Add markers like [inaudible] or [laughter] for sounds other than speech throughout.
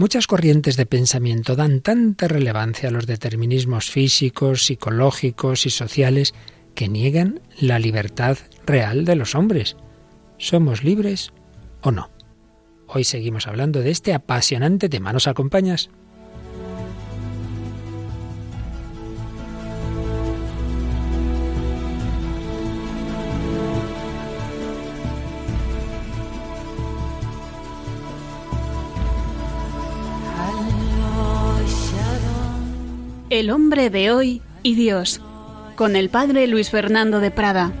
Muchas corrientes de pensamiento dan tanta relevancia a los determinismos físicos, psicológicos y sociales que niegan la libertad real de los hombres. ¿Somos libres o no? Hoy seguimos hablando de este apasionante tema. ¿Nos acompañas? El hombre de hoy y Dios, con el padre Luis Fernando de Prada.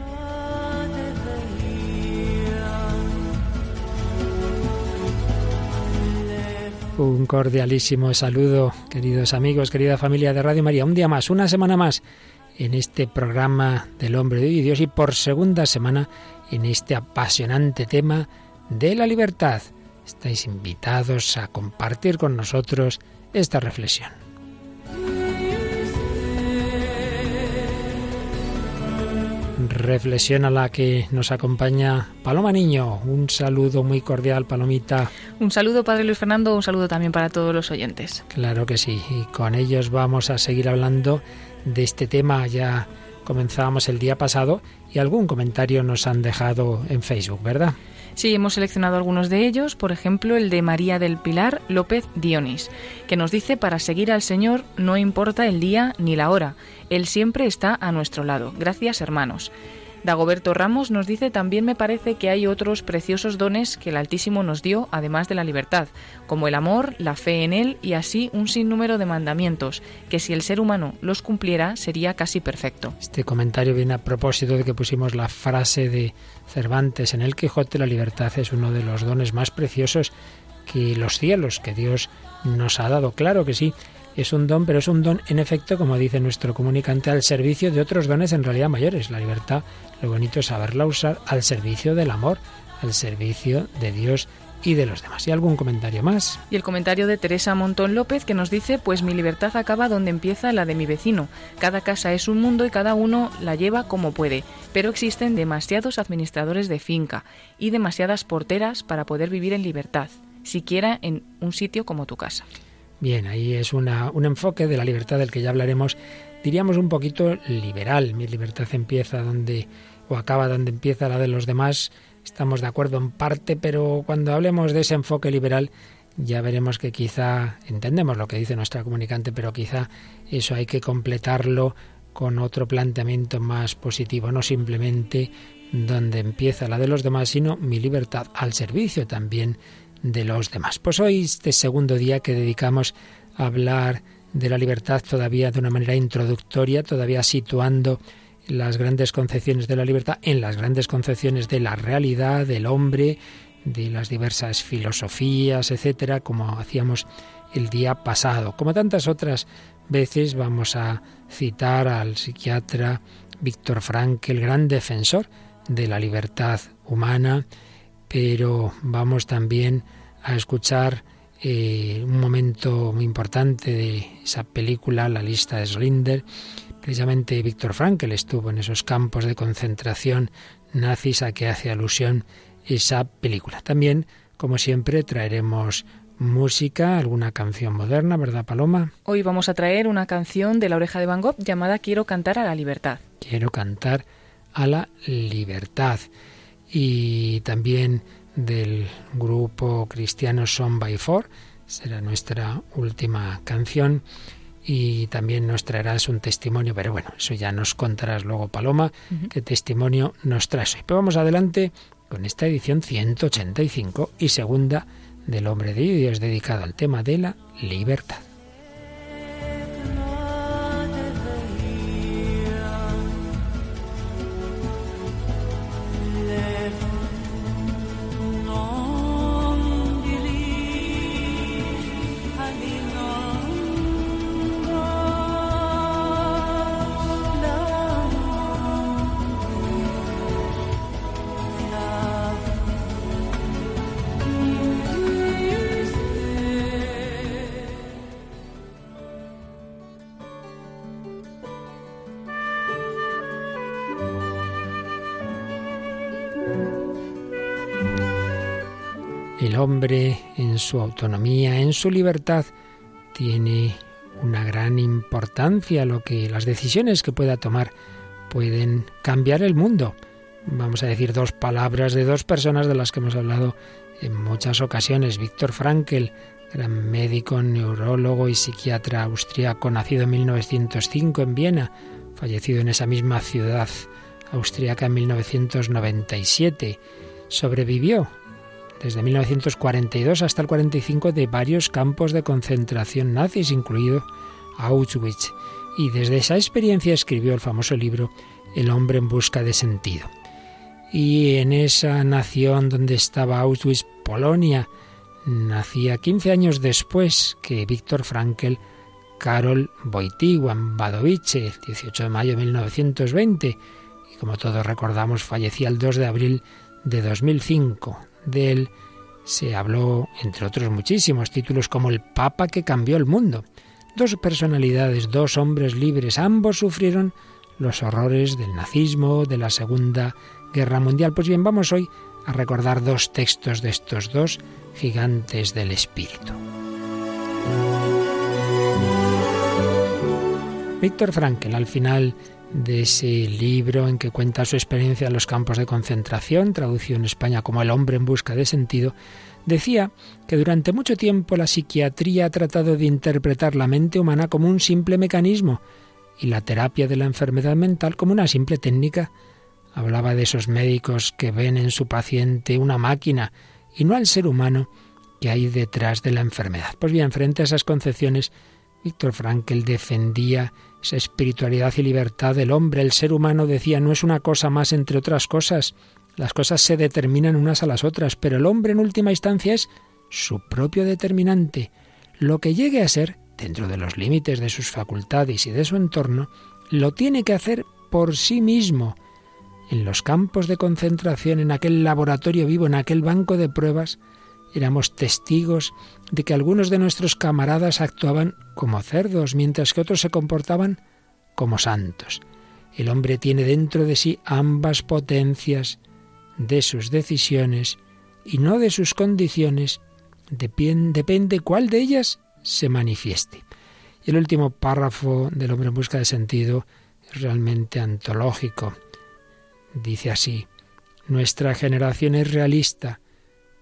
Un cordialísimo saludo, queridos amigos, querida familia de Radio María. Un día más, una semana más en este programa del hombre de hoy y Dios y por segunda semana en este apasionante tema de la libertad. Estáis invitados a compartir con nosotros esta reflexión. Reflexión a la que nos acompaña Paloma Niño. Un saludo muy cordial, Palomita. Un saludo, Padre Luis Fernando, un saludo también para todos los oyentes. Claro que sí, y con ellos vamos a seguir hablando de este tema. Ya comenzábamos el día pasado y algún comentario nos han dejado en Facebook, ¿verdad? Sí, hemos seleccionado algunos de ellos, por ejemplo el de María del Pilar López Dionis, que nos dice, para seguir al Señor no importa el día ni la hora, Él siempre está a nuestro lado. Gracias, hermanos. Dagoberto Ramos nos dice también me parece que hay otros preciosos dones que el Altísimo nos dio, además de la libertad, como el amor, la fe en Él y así un sinnúmero de mandamientos, que si el ser humano los cumpliera sería casi perfecto. Este comentario viene a propósito de que pusimos la frase de Cervantes en el Quijote, la libertad es uno de los dones más preciosos que los cielos, que Dios nos ha dado. Claro que sí, es un don, pero es un don, en efecto, como dice nuestro comunicante, al servicio de otros dones en realidad mayores. La libertad, lo bonito es saberla usar al servicio del amor, al servicio de Dios y de los demás. ¿Y algún comentario más? Y el comentario de Teresa Montón López que nos dice, pues mi libertad acaba donde empieza la de mi vecino. Cada casa es un mundo y cada uno la lleva como puede, pero existen demasiados administradores de finca y demasiadas porteras para poder vivir en libertad, siquiera en un sitio como tu casa. Bien, ahí es una, un enfoque de la libertad del que ya hablaremos, diríamos un poquito liberal. Mi libertad empieza donde o acaba donde empieza la de los demás. Estamos de acuerdo en parte, pero cuando hablemos de ese enfoque liberal ya veremos que quizá entendemos lo que dice nuestra comunicante, pero quizá eso hay que completarlo con otro planteamiento más positivo, no simplemente donde empieza la de los demás, sino mi libertad al servicio también de los demás. Pues hoy, este segundo día que dedicamos a hablar de la libertad todavía de una manera introductoria, todavía situando las grandes concepciones de la libertad en las grandes concepciones de la realidad, del hombre, de las diversas filosofías, etcétera, como hacíamos el día pasado. Como tantas otras veces vamos a citar al psiquiatra Víctor Frank, el gran defensor de la libertad humana, pero vamos también a escuchar eh, un momento muy importante de esa película, La lista de Slinder. Precisamente Víctor Frankl estuvo en esos campos de concentración nazis a que hace alusión esa película. También, como siempre, traeremos música, alguna canción moderna, ¿verdad, Paloma? Hoy vamos a traer una canción de La Oreja de Van Gogh llamada Quiero cantar a la libertad. Quiero cantar a la libertad y también del grupo cristiano Son by Four. Será nuestra última canción y también nos traerás un testimonio, pero bueno, eso ya nos contarás luego, Paloma, qué testimonio nos traes hoy. Pero vamos adelante con esta edición 185 y segunda del Hombre de Dios, dedicada al tema de la libertad. Hombre en su autonomía, en su libertad, tiene una gran importancia, lo que las decisiones que pueda tomar pueden cambiar el mundo. Vamos a decir dos palabras de dos personas de las que hemos hablado en muchas ocasiones. Víctor Frankl, gran médico, neurólogo y psiquiatra austriaco, nacido en 1905 en Viena, fallecido en esa misma ciudad austriaca en 1997. Sobrevivió desde 1942 hasta el 45 de varios campos de concentración nazis, incluido Auschwitz, y desde esa experiencia escribió el famoso libro El hombre en busca de sentido. Y en esa nación donde estaba Auschwitz, Polonia, nacía 15 años después que Víctor Frankl, Karol Wojtyła Badovice, 18 de mayo de 1920, y como todos recordamos fallecía el 2 de abril de 2005. De él se habló, entre otros muchísimos títulos, como el Papa que cambió el mundo. Dos personalidades, dos hombres libres, ambos sufrieron los horrores del nazismo, de la Segunda Guerra Mundial. Pues bien, vamos hoy a recordar dos textos de estos dos gigantes del espíritu. Víctor Frankl, al final de ese libro en que cuenta su experiencia en los campos de concentración, traducido en España como El hombre en busca de sentido, decía que durante mucho tiempo la psiquiatría ha tratado de interpretar la mente humana como un simple mecanismo y la terapia de la enfermedad mental como una simple técnica. Hablaba de esos médicos que ven en su paciente una máquina y no al ser humano que hay detrás de la enfermedad. Pues bien, frente a esas concepciones, Víctor Frankl defendía esa espiritualidad y libertad del hombre. El ser humano, decía, no es una cosa más entre otras cosas. Las cosas se determinan unas a las otras, pero el hombre en última instancia es su propio determinante. Lo que llegue a ser, dentro de los límites de sus facultades y de su entorno, lo tiene que hacer por sí mismo. En los campos de concentración, en aquel laboratorio vivo, en aquel banco de pruebas, éramos testigos de que algunos de nuestros camaradas actuaban como cerdos, mientras que otros se comportaban como santos. El hombre tiene dentro de sí ambas potencias de sus decisiones y no de sus condiciones, depende cuál de ellas se manifieste. Y el último párrafo del hombre en busca de sentido es realmente antológico. Dice así, nuestra generación es realista,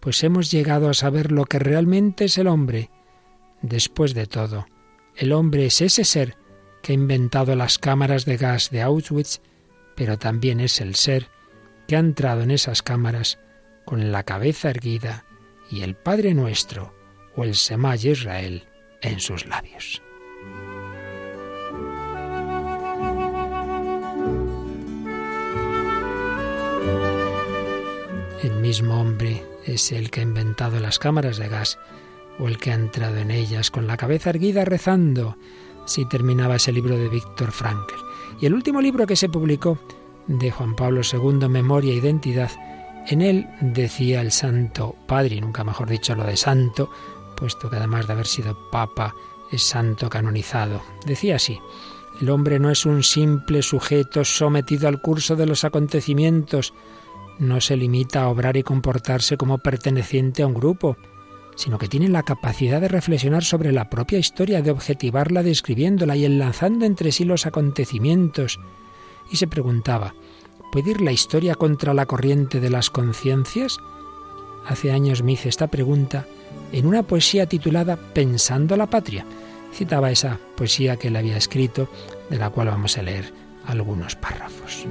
pues hemos llegado a saber lo que realmente es el hombre. Después de todo, el hombre es ese ser que ha inventado las cámaras de gas de Auschwitz, pero también es el ser que ha entrado en esas cámaras con la cabeza erguida y el Padre Nuestro o el Semay Israel en sus labios. El mismo hombre es el que ha inventado las cámaras de gas o el que ha entrado en ellas con la cabeza erguida rezando. Si terminaba ese libro de Víctor Frankl. Y el último libro que se publicó de Juan Pablo II, Memoria e Identidad, en él decía el Santo Padre, nunca mejor dicho lo de santo, puesto que además de haber sido papa es santo canonizado. Decía así, el hombre no es un simple sujeto sometido al curso de los acontecimientos, no se limita a obrar y comportarse como perteneciente a un grupo, sino que tiene la capacidad de reflexionar sobre la propia historia, de objetivarla describiéndola y enlazando entre sí los acontecimientos. Y se preguntaba, ¿puede ir la historia contra la corriente de las conciencias? Hace años me hice esta pregunta en una poesía titulada Pensando la patria. Citaba esa poesía que él había escrito, de la cual vamos a leer algunos párrafos.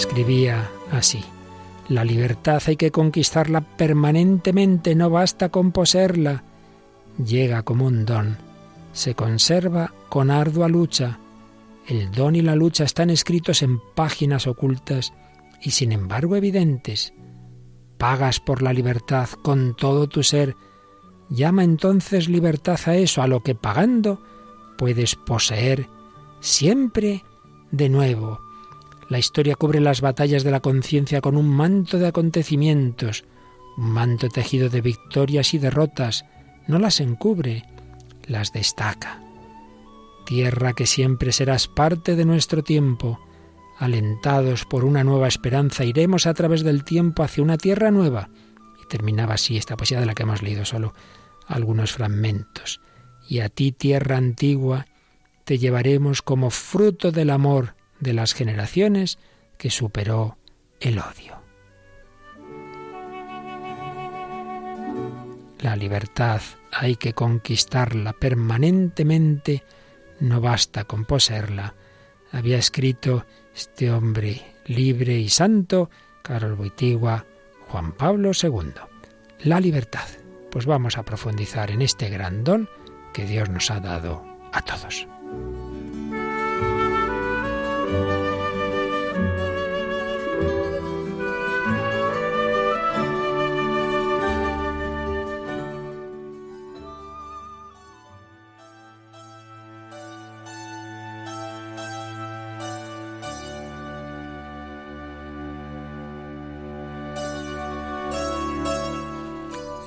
Escribía así. La libertad hay que conquistarla permanentemente, no basta con poseerla. Llega como un don, se conserva con ardua lucha. El don y la lucha están escritos en páginas ocultas y sin embargo evidentes. Pagas por la libertad con todo tu ser. Llama entonces libertad a eso, a lo que pagando puedes poseer siempre de nuevo. La historia cubre las batallas de la conciencia con un manto de acontecimientos, un manto tejido de victorias y derrotas. No las encubre, las destaca. Tierra que siempre serás parte de nuestro tiempo, alentados por una nueva esperanza, iremos a través del tiempo hacia una tierra nueva. Y terminaba así esta poesía de la que hemos leído solo algunos fragmentos. Y a ti, tierra antigua, te llevaremos como fruto del amor de las generaciones que superó el odio. La libertad hay que conquistarla permanentemente, no basta con poseerla. Había escrito este hombre libre y santo, Carol Boitigua, Juan Pablo II. La libertad. Pues vamos a profundizar en este gran don que Dios nos ha dado a todos.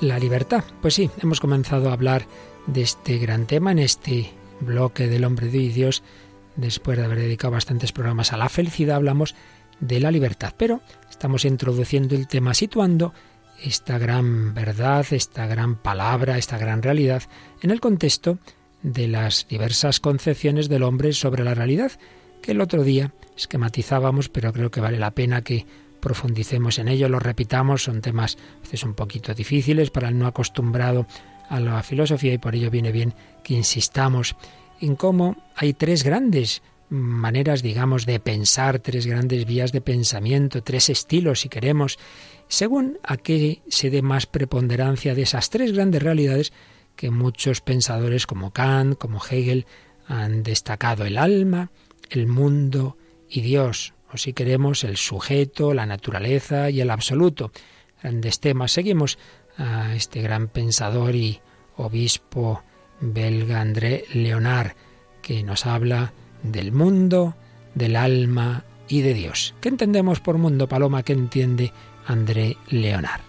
La libertad. Pues sí, hemos comenzado a hablar de este gran tema en este bloque del hombre de Dios. Después de haber dedicado bastantes programas a la felicidad, hablamos de la libertad. Pero estamos introduciendo el tema situando esta gran verdad, esta gran palabra, esta gran realidad en el contexto de las diversas concepciones del hombre sobre la realidad, que el otro día esquematizábamos, pero creo que vale la pena que profundicemos en ello, lo repitamos, son temas a un poquito difíciles para el no acostumbrado a la filosofía y por ello viene bien que insistamos en cómo hay tres grandes maneras, digamos, de pensar, tres grandes vías de pensamiento, tres estilos, si queremos, según a qué se dé más preponderancia de esas tres grandes realidades que muchos pensadores como Kant, como Hegel, han destacado el alma, el mundo y Dios o si queremos el sujeto, la naturaleza y el absoluto. Grandes temas. Seguimos a este gran pensador y obispo belga André Leonard, que nos habla del mundo, del alma y de Dios. ¿Qué entendemos por mundo, Paloma? ¿Qué entiende André Leonard?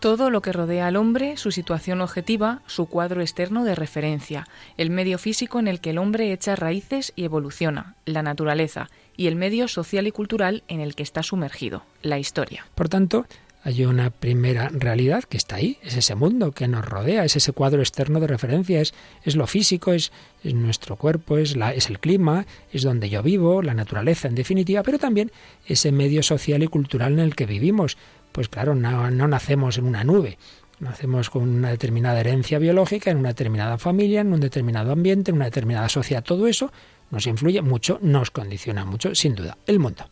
Todo lo que rodea al hombre, su situación objetiva, su cuadro externo de referencia, el medio físico en el que el hombre echa raíces y evoluciona, la naturaleza, y el medio social y cultural en el que está sumergido, la historia. Por tanto, hay una primera realidad que está ahí, es ese mundo que nos rodea, es ese cuadro externo de referencia, es, es lo físico, es, nuestro cuerpo, es, la, es el clima, es donde yo vivo, la naturaleza en definitiva, pero también ese medio social y cultural en el que vivimos. Pues claro, no, no nacemos en una nube, nacemos con una determinada herencia biológica, en una determinada familia, en un determinado ambiente, en una determinada sociedad, todo eso nos influye mucho, nos condiciona mucho, sin duda, el mundo.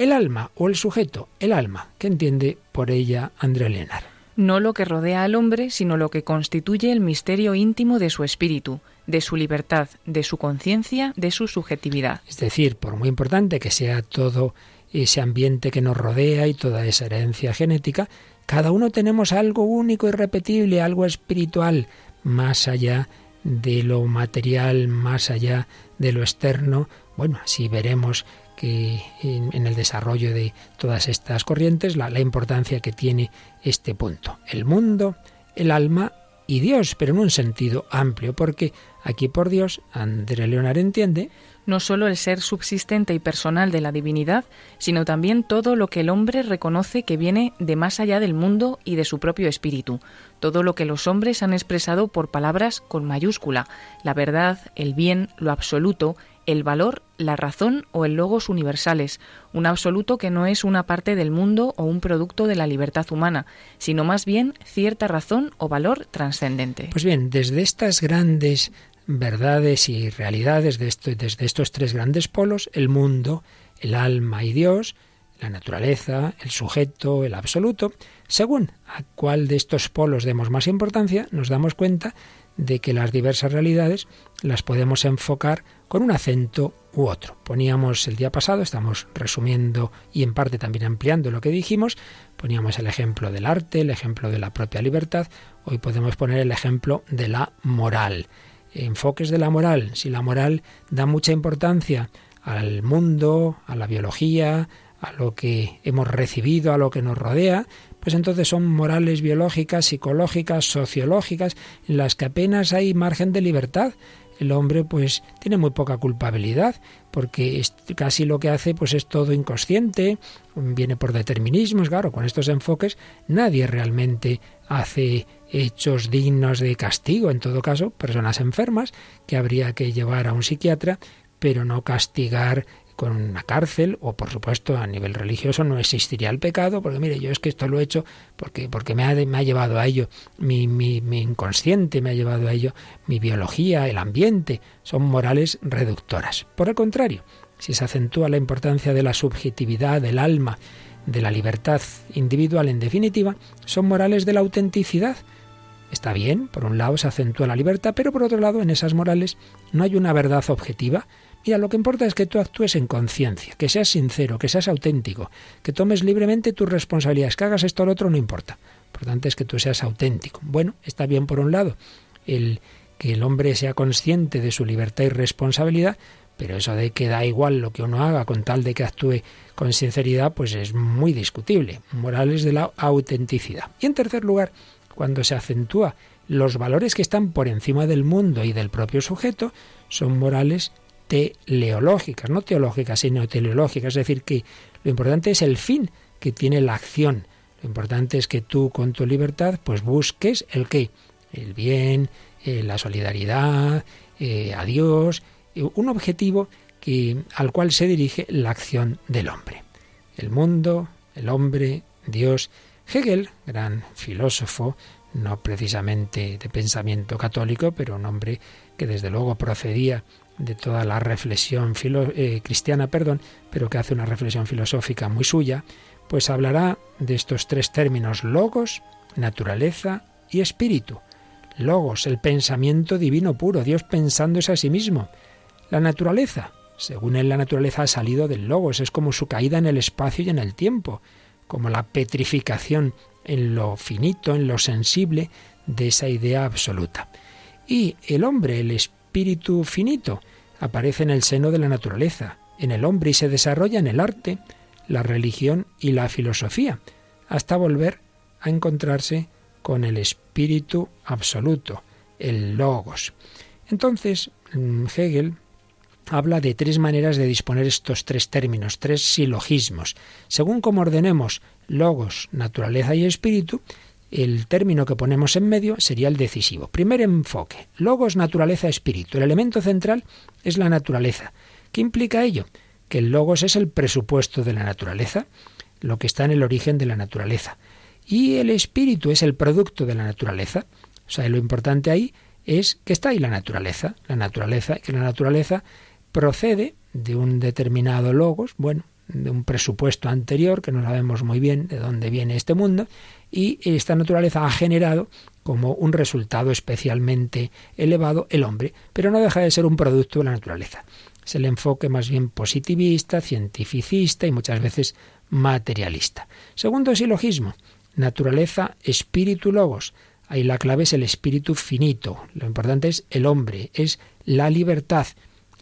El alma o el sujeto, el alma, ¿qué entiende por ella André Lenar? No lo que rodea al hombre, sino lo que constituye el misterio íntimo de su espíritu, de su libertad, de su conciencia, de su subjetividad. Es decir, por muy importante que sea todo ese ambiente que nos rodea y toda esa herencia genética, cada uno tenemos algo único y repetible, algo espiritual, más allá de lo material, más allá de lo externo. Bueno, así veremos que en, el desarrollo de todas estas corrientes la, importancia que tiene este punto. El mundo, el alma y Dios, pero en un sentido amplio, porque aquí por Dios, André Leonard entiende no solo el ser subsistente y personal de la divinidad, sino también todo lo que el hombre reconoce que viene de más allá del mundo y de su propio espíritu, todo lo que los hombres han expresado por palabras con mayúscula, la verdad, el bien, lo absoluto, el valor, la razón o el logos universales, un absoluto que no es una parte del mundo o un producto de la libertad humana, sino más bien cierta razón o valor trascendente. Pues bien, desde estas grandes verdades y realidades desde estos tres grandes polos, el mundo, el alma y Dios, la naturaleza, el sujeto, el absoluto, según a cuál de estos polos demos más importancia, nos damos cuenta de que las diversas realidades las podemos enfocar con un acento u otro. Poníamos el día pasado, estamos resumiendo y en parte también ampliando lo que dijimos, poníamos el ejemplo del arte, el ejemplo de la propia libertad, hoy podemos poner el ejemplo de la moral enfoques de la moral. Si la moral da mucha importancia al mundo, a la biología, a lo que hemos recibido, a lo que nos rodea, pues entonces son morales biológicas, psicológicas, sociológicas, en las que apenas hay margen de libertad, el hombre pues tiene muy poca culpabilidad porque casi lo que hace pues es todo inconsciente, viene por determinismos, claro, con estos enfoques nadie realmente hace hechos dignos de castigo, en todo caso, personas enfermas que habría que llevar a un psiquiatra, pero no castigar con una cárcel o por supuesto a nivel religioso no existiría el pecado porque mire yo es que esto lo he hecho porque porque me ha, me ha llevado a ello mi, mi, mi inconsciente me ha llevado a ello mi biología el ambiente. Son morales reductoras. Por el contrario si se acentúa la importancia de la subjetividad del alma de la libertad individual en definitiva son morales de la autenticidad. Está bien, por un lado se acentúa la libertad, pero por otro lado en esas morales no hay una verdad objetiva, Mira, lo que importa es que tú actúes en conciencia, que seas sincero, que seas auténtico, que tomes libremente tus responsabilidades, que hagas esto o lo otro no importa. Lo importante es que tú seas auténtico. Bueno, está bien por un lado el que el hombre sea consciente de su libertad y responsabilidad, pero eso de que da igual lo que uno haga con tal de que actúe con sinceridad, pues es muy discutible. Morales de la autenticidad. Y en tercer lugar, cuando se acentúa los valores que están por encima del mundo y del propio sujeto, son morales teleológicas, no teológicas, sino teleológicas, es decir, que lo importante es el fin que tiene la acción. Lo importante es que tú con tu libertad pues busques el qué, el bien, eh, la solidaridad, eh, a Dios, eh, un objetivo que, al cual se dirige la acción del hombre. El mundo, el hombre, Dios. Hegel, gran filósofo, no precisamente de pensamiento católico, pero un hombre que desde luego procedía de toda la reflexión eh, cristiana, perdón, pero que hace una reflexión filosófica muy suya, pues hablará de estos tres términos, logos, naturaleza y espíritu. Logos, el pensamiento divino puro, Dios pensándose a sí mismo. La naturaleza, según él la naturaleza ha salido del logos, es como su caída en el espacio y en el tiempo, como la petrificación en lo finito, en lo sensible de esa idea absoluta. Y el hombre, el espíritu finito, aparece en el seno de la naturaleza, en el hombre y se desarrolla en el arte, la religión y la filosofía, hasta volver a encontrarse con el espíritu absoluto, el logos. Entonces, mm, Hegel habla de tres maneras de disponer estos tres términos, tres silogismos. Según cómo ordenemos logos, naturaleza y espíritu, el término que ponemos en medio sería el decisivo. Primer enfoque, logos, naturaleza, espíritu. El elemento central es la naturaleza. ¿Qué implica ello? Que el logos es el presupuesto de la naturaleza, lo que está en el origen de la naturaleza. Y el espíritu es el producto de la naturaleza. O sea, lo importante ahí es que está ahí la naturaleza. La naturaleza, que la naturaleza procede de un determinado logos, bueno, de un presupuesto anterior, que no sabemos muy bien de dónde viene este mundo, y esta naturaleza ha generado como un resultado especialmente elevado el hombre, pero no deja de ser un producto de la naturaleza. Es el enfoque más bien positivista, cientificista y muchas veces materialista. Segundo silogismo, naturaleza, espíritu, logos. Ahí la clave es el espíritu finito. Lo importante es el hombre, es la libertad.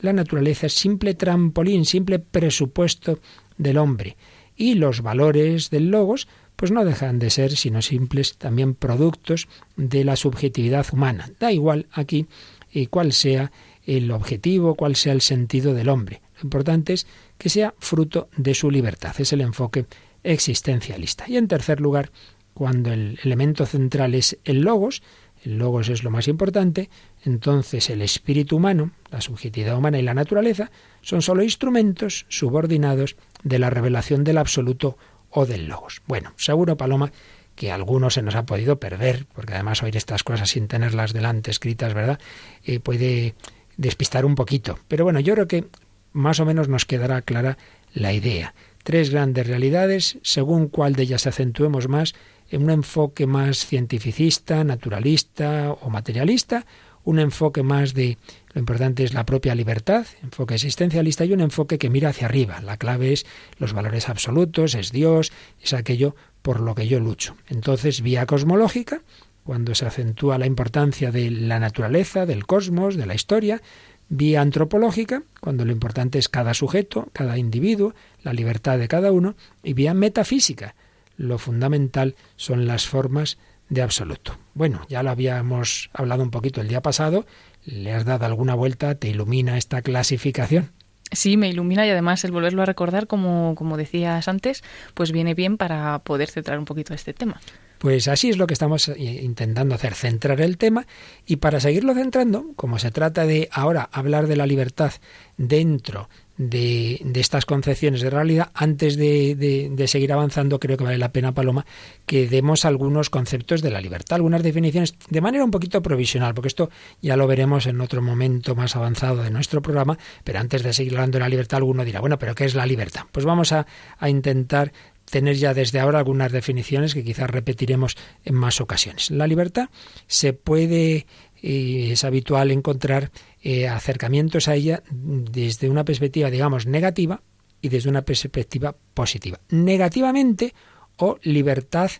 La naturaleza es simple trampolín, simple presupuesto del hombre. Y los valores del logos, pues no dejan de ser sino simples también productos de la subjetividad humana. Da igual aquí eh, cuál sea el objetivo, cuál sea el sentido del hombre. Lo importante es que sea fruto de su libertad. Es el enfoque existencialista. Y en tercer lugar, cuando el elemento central es el logos, el logos es lo más importante, entonces el espíritu humano, la subjetividad humana y la naturaleza son sólo instrumentos subordinados de la revelación del absoluto o del logos. Bueno, seguro, Paloma, que algunos se nos ha podido perder, porque además oír estas cosas sin tenerlas delante escritas, ¿verdad? Eh, puede despistar un poquito. Pero bueno, yo creo que más o menos nos quedará clara la idea. Tres grandes realidades, según cuál de ellas acentuemos más, en un enfoque más cientificista, naturalista o materialista, un enfoque más de lo importante es la propia libertad, enfoque existencialista y un enfoque que mira hacia arriba. La clave es los valores absolutos, es Dios, es aquello por lo que yo lucho. Entonces, vía cosmológica, cuando se acentúa la importancia de la naturaleza, del cosmos, de la historia, vía antropológica, cuando lo importante es cada sujeto, cada individuo, la libertad de cada uno, y vía metafísica, lo fundamental son las formas de absoluto. Bueno, ya lo habíamos hablado un poquito el día pasado, le has dado alguna vuelta, te ilumina esta clasificación. Sí, me ilumina y además el volverlo a recordar, como, como decías antes, pues viene bien para poder centrar un poquito este tema. Pues así es lo que estamos eh, intentando hacer, centrar el tema y para seguirlo centrando, como se trata de ahora hablar de la libertad dentro de, estas concepciones de realidad, antes de, de, seguir avanzando, creo que vale la pena, Paloma, que demos algunos conceptos de la libertad, algunas definiciones de manera un poquito provisional, porque esto ya lo veremos en otro momento más avanzado de nuestro programa, pero antes de seguir hablando de la libertad, alguno dirá, bueno, pero ¿qué es la libertad? Pues vamos a, a intentar tener ya desde ahora algunas definiciones que quizás repetiremos en más ocasiones. La libertad se puede y es habitual encontrar eh, acercamientos a ella desde una perspectiva, digamos, negativa y desde una perspectiva positiva. Negativamente o libertad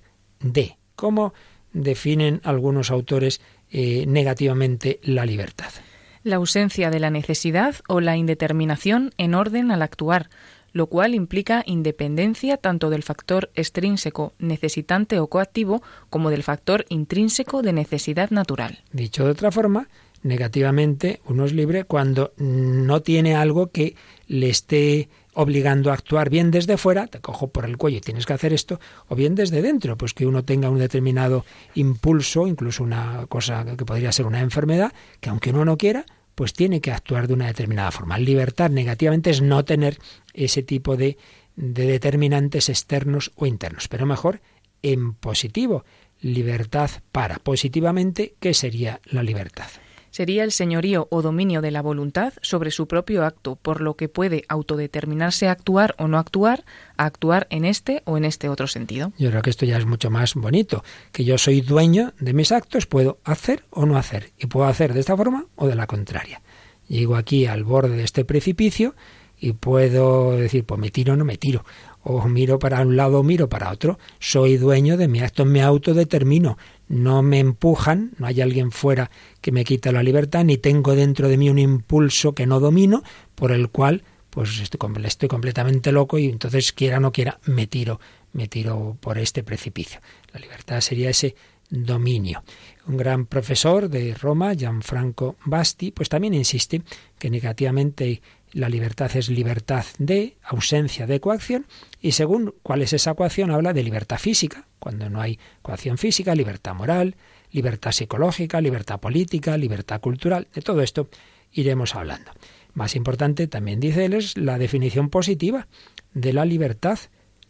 de. ¿Cómo definen algunos autores eh, negativamente la libertad? La ausencia de la necesidad o la indeterminación en orden al actuar, lo cual implica independencia tanto del factor extrínseco necesitante o coactivo como del factor intrínseco de necesidad natural. Dicho de otra forma, negativamente uno es libre cuando no tiene algo que le esté obligando a actuar bien desde fuera, te cojo por el cuello y tienes que hacer esto, o bien desde dentro, pues que uno tenga un determinado impulso, incluso una cosa que podría ser una enfermedad, que aunque uno no quiera, pues tiene que actuar de una determinada forma. Libertad negativamente es no tener ese tipo de, de determinantes externos o internos, pero mejor en positivo. Libertad para positivamente, ¿qué sería la libertad? Sería el señorío o dominio de la voluntad sobre su propio acto, por lo que puede autodeterminarse a actuar o no actuar, a actuar en este o en este otro sentido. Yo creo que esto ya es mucho más bonito, que yo soy dueño de mis actos, puedo hacer o no hacer, y puedo hacer de esta forma o de la contraria. Llego aquí al borde de este precipicio y puedo decir, pues me tiro o no me tiro, o miro para un lado o miro para otro. Soy dueño de mi acto, me autodetermino no me empujan, no hay alguien fuera que me quita la libertad, ni tengo dentro de mí un impulso que no domino, por el cual pues estoy, estoy completamente loco y entonces quiera o no quiera me tiro, me tiro por este precipicio. La libertad sería ese dominio. Un gran profesor de Roma, Gianfranco Basti, pues también insiste que negativamente la libertad es libertad de ausencia de coacción y según cuál es esa coacción habla de libertad física, cuando no hay coacción física, libertad moral, libertad psicológica, libertad política, libertad cultural, de todo esto iremos hablando. Más importante también dice él es la definición positiva de la libertad,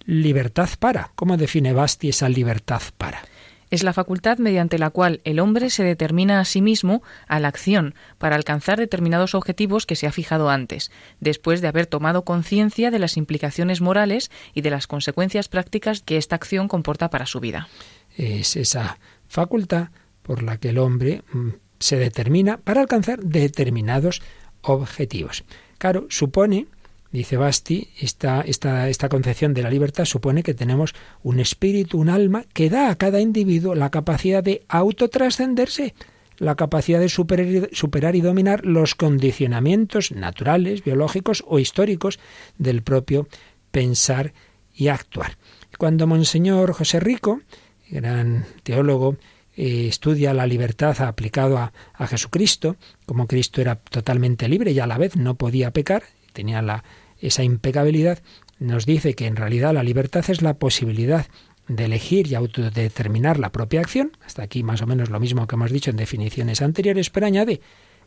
libertad para. ¿Cómo define Basti esa libertad para? Es la facultad mediante la cual el hombre se determina a sí mismo a la acción para alcanzar determinados objetivos que se ha fijado antes, después de haber tomado conciencia de las implicaciones morales y de las consecuencias prácticas que esta acción comporta para su vida. Es esa facultad por la que el hombre mm, se determina para alcanzar determinados objetivos. Claro, supone Dice Basti, esta, esta, esta concepción de la libertad supone que tenemos un espíritu, un alma, que da a cada individuo la capacidad de autotrascenderse, la capacidad de superar, superar y dominar los condicionamientos naturales, biológicos o históricos del propio pensar y actuar. Cuando Monseñor José Rico, gran teólogo, eh, estudia la libertad aplicado a, a Jesucristo, como Cristo era totalmente libre y a la vez no podía pecar, tenía la, esa impecabilidad, nos dice que en realidad la libertad es la posibilidad de elegir y autodeterminar la propia acción, hasta aquí más o menos lo mismo que hemos dicho en definiciones anteriores, pero añade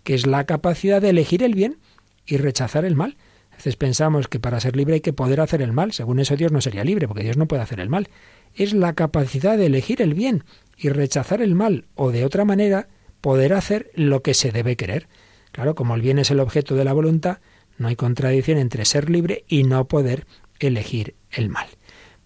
que es la capacidad de elegir el bien y rechazar el mal. A veces pensamos que para ser libre hay que poder hacer el mal, según eso Dios no sería libre, porque Dios no puede hacer el mal. Es la capacidad de elegir el bien y rechazar el mal, o de otra manera, poder hacer lo que se debe querer. Claro, como el bien es el objeto de la voluntad, no hay contradicción entre ser libre y no poder elegir el mal.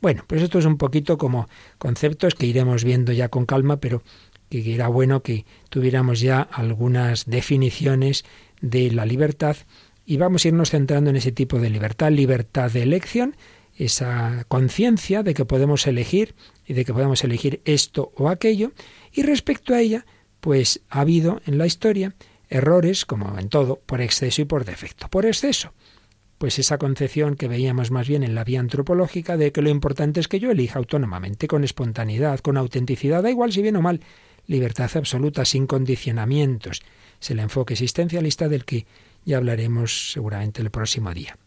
Bueno, pues esto es un poquito como conceptos que iremos viendo ya con calma, pero que era bueno que tuviéramos ya algunas definiciones de la libertad y vamos a irnos centrando en ese tipo de libertad, libertad de elección, esa conciencia de que podemos elegir y de que podemos elegir esto o aquello, y respecto a ella, pues ha habido en la historia errores, como en todo, por exceso y por defecto. Por exceso, pues esa concepción que veíamos más bien en la vía antropológica de que lo importante es que yo elija autónomamente, con espontaneidad, con autenticidad, da igual si bien o mal, libertad absoluta, sin condicionamientos. Es el enfoque existencialista del que ya hablaremos seguramente el próximo día.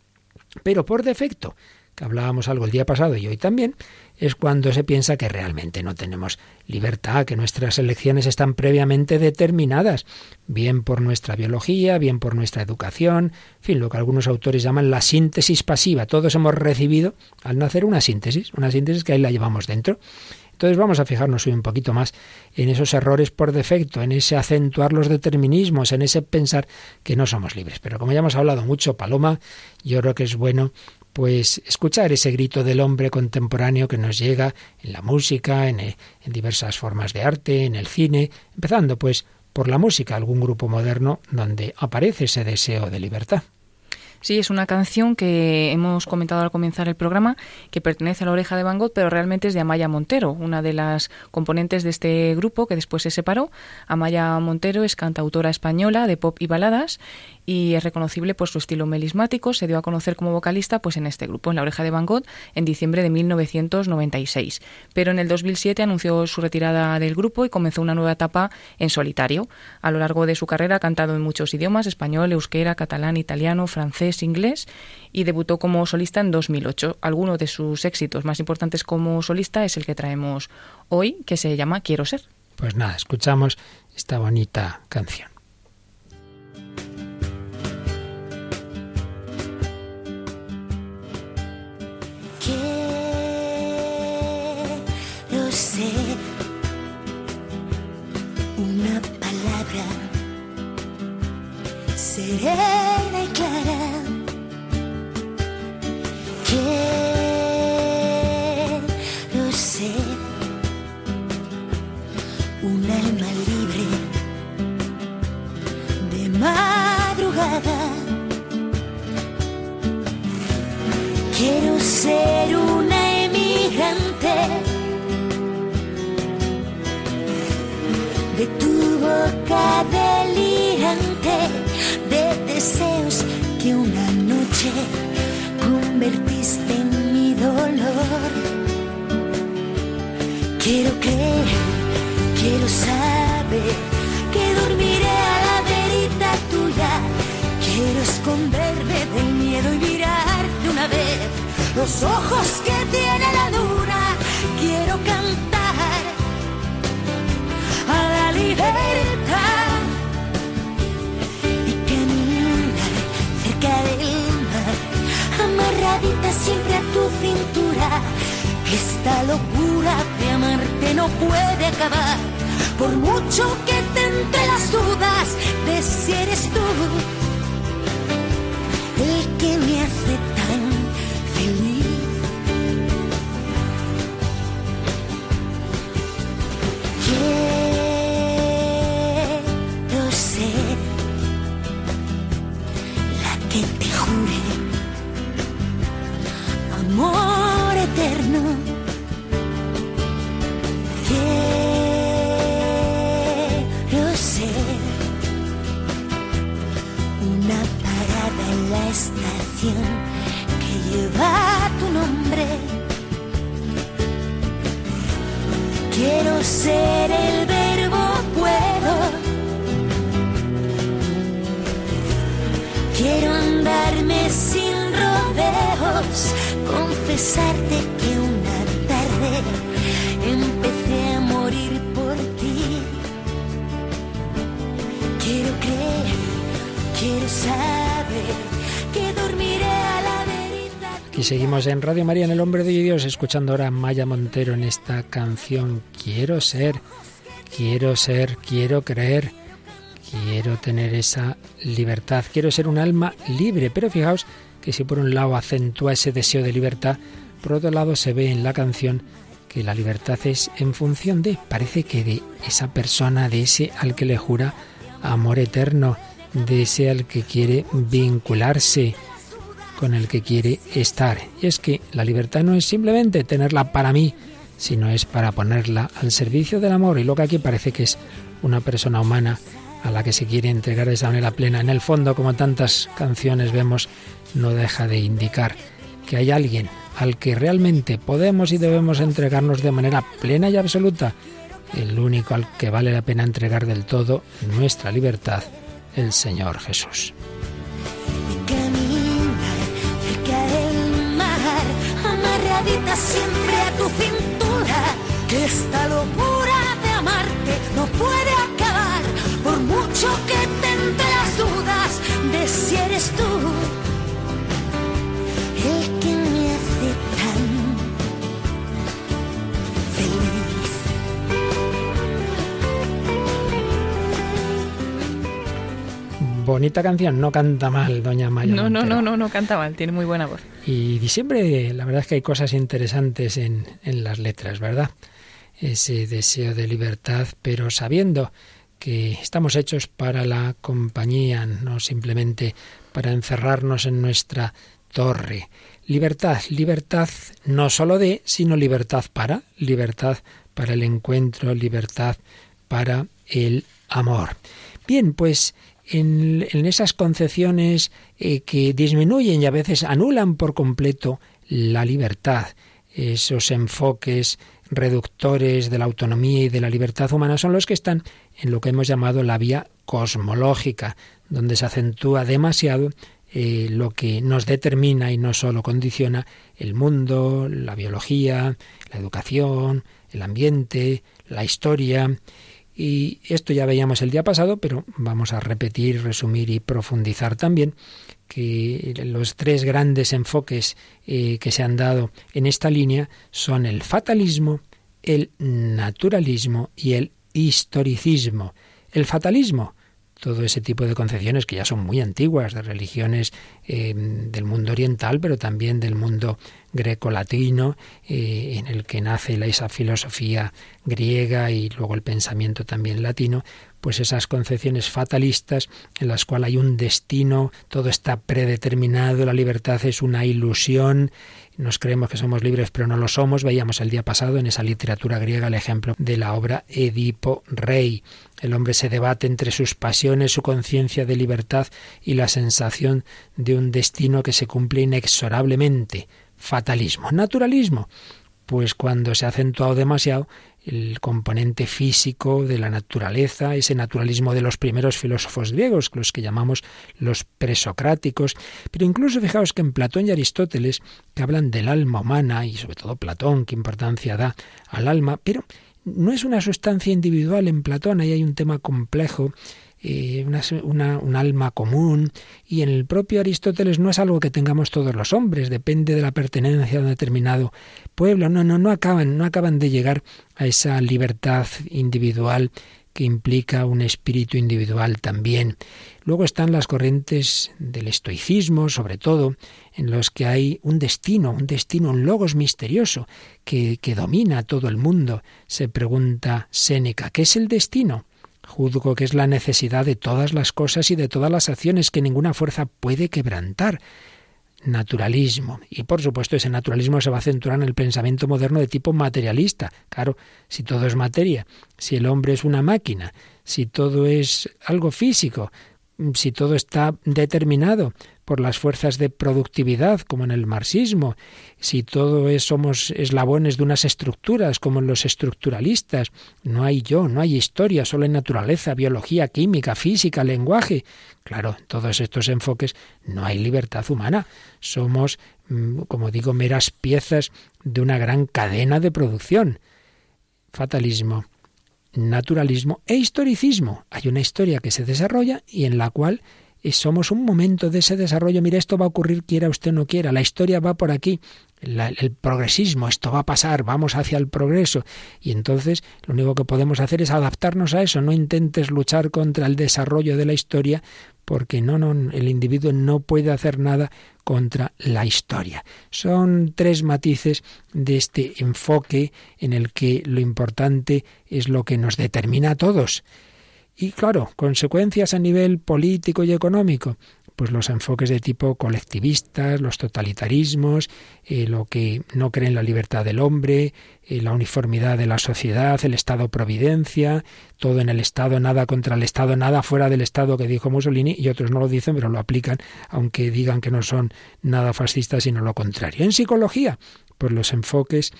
Pero por defecto, que hablábamos algo el día pasado y hoy también, es cuando se piensa que realmente no tenemos libertad, que nuestras elecciones están previamente determinadas, bien por nuestra biología, bien por nuestra educación, en fin, lo que algunos autores llaman la síntesis pasiva. Todos hemos recibido al nacer una síntesis, una síntesis que ahí la llevamos dentro. Entonces vamos a fijarnos hoy un poquito más en esos errores por defecto, en ese acentuar los determinismos, en ese pensar que no somos libres. Pero como ya hemos hablado mucho, Paloma, yo creo que es bueno pues escuchar ese grito del hombre contemporáneo que nos llega en la música, en, en, diversas formas de arte, en el cine, empezando pues por la música, algún grupo moderno donde aparece ese deseo de libertad. Sí, es una canción que hemos comentado al comenzar el programa, que pertenece a la oreja de Van Gogh, pero realmente es de Amaya Montero, una de las componentes de este grupo que después se separó. Amaya Montero es cantautora española de pop y baladas y es reconocible por su estilo melismático. Se dio a conocer como vocalista pues en este grupo, en La Oreja de Van Gogh, en diciembre de 1996. Pero en el 2007 anunció su retirada del grupo y comenzó una nueva etapa en solitario. A lo largo de su carrera ha cantado en muchos idiomas, español, euskera, catalán, italiano, francés, inglés y debutó como solista en 2008. Alguno de sus éxitos más importantes como solista es el que traemos hoy, que se llama Quiero ser. Pues nada, escuchamos esta bonita canción. Quiero creer, quiero saber que dormiré a la verita tuya. Quiero esconderme del miedo y mirar de una vez los ojos que tiene la luna. Quiero cantar a la libertad. amarradita siempre a tu cintura. Esta locura de amarte no puede acabar, por mucho que te entre las dudas de si eres tú el que me hace En Radio María, en El Hombre de Dios, escuchando ahora a Maya Montero en esta canción Quiero ser, quiero ser, quiero creer, quiero tener esa libertad, quiero ser un alma libre. Pero fijaos que si por un lado acentúa ese deseo de libertad, por otro lado se ve en la canción que la libertad es en función de, parece que de esa persona, de ese al que le jura amor eterno, de ese al que quiere vincularse, con el que quiere estar. Y es que la libertad no es simplemente tenerla para mí, sino es para ponerla al servicio del amor. Y lo que aquí parece que es una persona humana a la que se quiere entregar de esa manera plena. En el fondo, como tantas canciones vemos, no deja de indicar que hay alguien al que realmente podemos y debemos entregarnos de manera plena y absoluta, el único al que vale la pena entregar del todo nuestra libertad, el Señor Jesús. Siempre a tu cintura, que esta locura de amarte no puede acabar, por mucho que te entre las dudas de si eres tú Bonita canción, no canta mal, doña Maya. No, no, no, no, no canta mal, tiene muy buena voz. Y, siempre, la verdad es que hay cosas interesantes en, en las letras, ¿verdad? Ese deseo de libertad, pero sabiendo que estamos hechos para la compañía, no simplemente para encerrarnos en nuestra torre. Libertad, libertad no solo de, sino libertad para, libertad para el encuentro, libertad para el amor. Bien, pues en, esas concepciones eh, que disminuyen y a veces anulan por completo la libertad, esos enfoques reductores de la autonomía y de la libertad humana son los que están en lo que hemos llamado la vía cosmológica, donde se acentúa demasiado eh, lo que nos determina y no solo condiciona el mundo, la biología, la educación, el ambiente, la historia. Y esto ya veíamos el día pasado, pero vamos a repetir, resumir y profundizar también que los tres grandes enfoques eh, que se han dado en esta línea son el fatalismo, el naturalismo y el historicismo. El fatalismo, todo ese tipo de concepciones que ya son muy antiguas, de religiones eh, del mundo oriental, pero también del mundo greco-latino, eh, en el que nace esa filosofía griega y luego el pensamiento también latino, pues esas concepciones fatalistas en las cuales hay un destino, todo está predeterminado, la libertad es una ilusión, nos creemos que somos libres pero no lo somos. Veíamos el día pasado en esa literatura griega el ejemplo de la obra Edipo Rey. El hombre se debate entre sus pasiones, su conciencia de libertad y la sensación de un destino que se cumple inexorablemente. Fatalismo. Naturalismo. Pues cuando se ha acentuado demasiado el componente físico de la naturaleza, ese naturalismo de los primeros filósofos griegos, los que llamamos los presocráticos, pero incluso fijaos que en Platón y Aristóteles, que hablan del alma humana, y sobre todo Platón, qué importancia da al alma, pero no es una sustancia individual en Platón, ahí hay un tema complejo, eh, una, un alma común, y en el propio Aristóteles no es algo que tengamos todos los hombres, depende de la pertenencia a un determinado pueblo, no, no, no acaban, no acaban de llegar a esa libertad individual que implica un espíritu individual también. Luego están las corrientes del estoicismo, sobre todo, en los que hay un destino, un destino, un logos misterioso que, que domina todo el mundo. Se pregunta Séneca, ¿qué es el destino? Juzgo que es la necesidad de todas las cosas y de todas las acciones que ninguna fuerza puede quebrantar. Naturalismo. Y por supuesto ese naturalismo se va a acentuar en el pensamiento moderno de tipo materialista. Claro, si todo es materia, si el hombre es una máquina, si todo es algo físico, si todo está determinado por las fuerzas de productividad, como en el marxismo, si todo es, somos eslabones de unas estructuras, como en los estructuralistas, no hay yo, no hay historia, solo hay naturaleza, biología, química, física, lenguaje. Claro, en todos estos enfoques no hay libertad humana. Somos, como digo, meras piezas de una gran cadena de producción. Fatalismo, naturalismo e historicismo. Hay una historia que se desarrolla y en la cual somos un momento de ese desarrollo. Mira, esto va a ocurrir quiera usted o no quiera. La historia va por aquí. El progresismo, esto va a pasar, vamos hacia el progreso. Y entonces lo único que podemos hacer es adaptarnos a eso. No intentes luchar contra el desarrollo de la historia porque no, no, el individuo no puede hacer nada contra la historia. Son tres matices de este enfoque en el que lo importante es lo que nos determina a todos. Y claro, consecuencias a nivel político y económico, pues los enfoques de tipo colectivistas, los totalitarismos, eh, lo que no cree en la libertad del hombre, eh, la uniformidad de la sociedad, el Estado providencia, todo en el Estado, nada contra el Estado, nada fuera del Estado que dijo Mussolini, y otros no lo dicen, pero lo aplican, aunque digan que no son nada fascistas, sino lo contrario. En psicología, pues los enfoques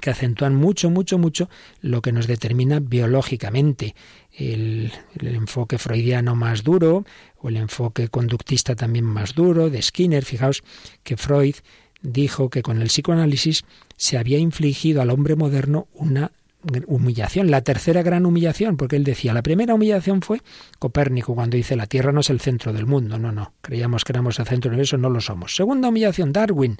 que acentúan mucho, mucho, mucho lo que nos determina biológicamente. El, enfoque freudiano más duro o el enfoque conductista también más duro de Skinner. Fijaos que Freud dijo que con el psicoanálisis se había infligido al hombre moderno una humillación, la tercera gran humillación, porque él decía, la primera humillación fue Copérnico cuando dice la Tierra no es el centro del mundo, no, no, creíamos que éramos el centro del universo, no lo somos. Segunda humillación, Darwin,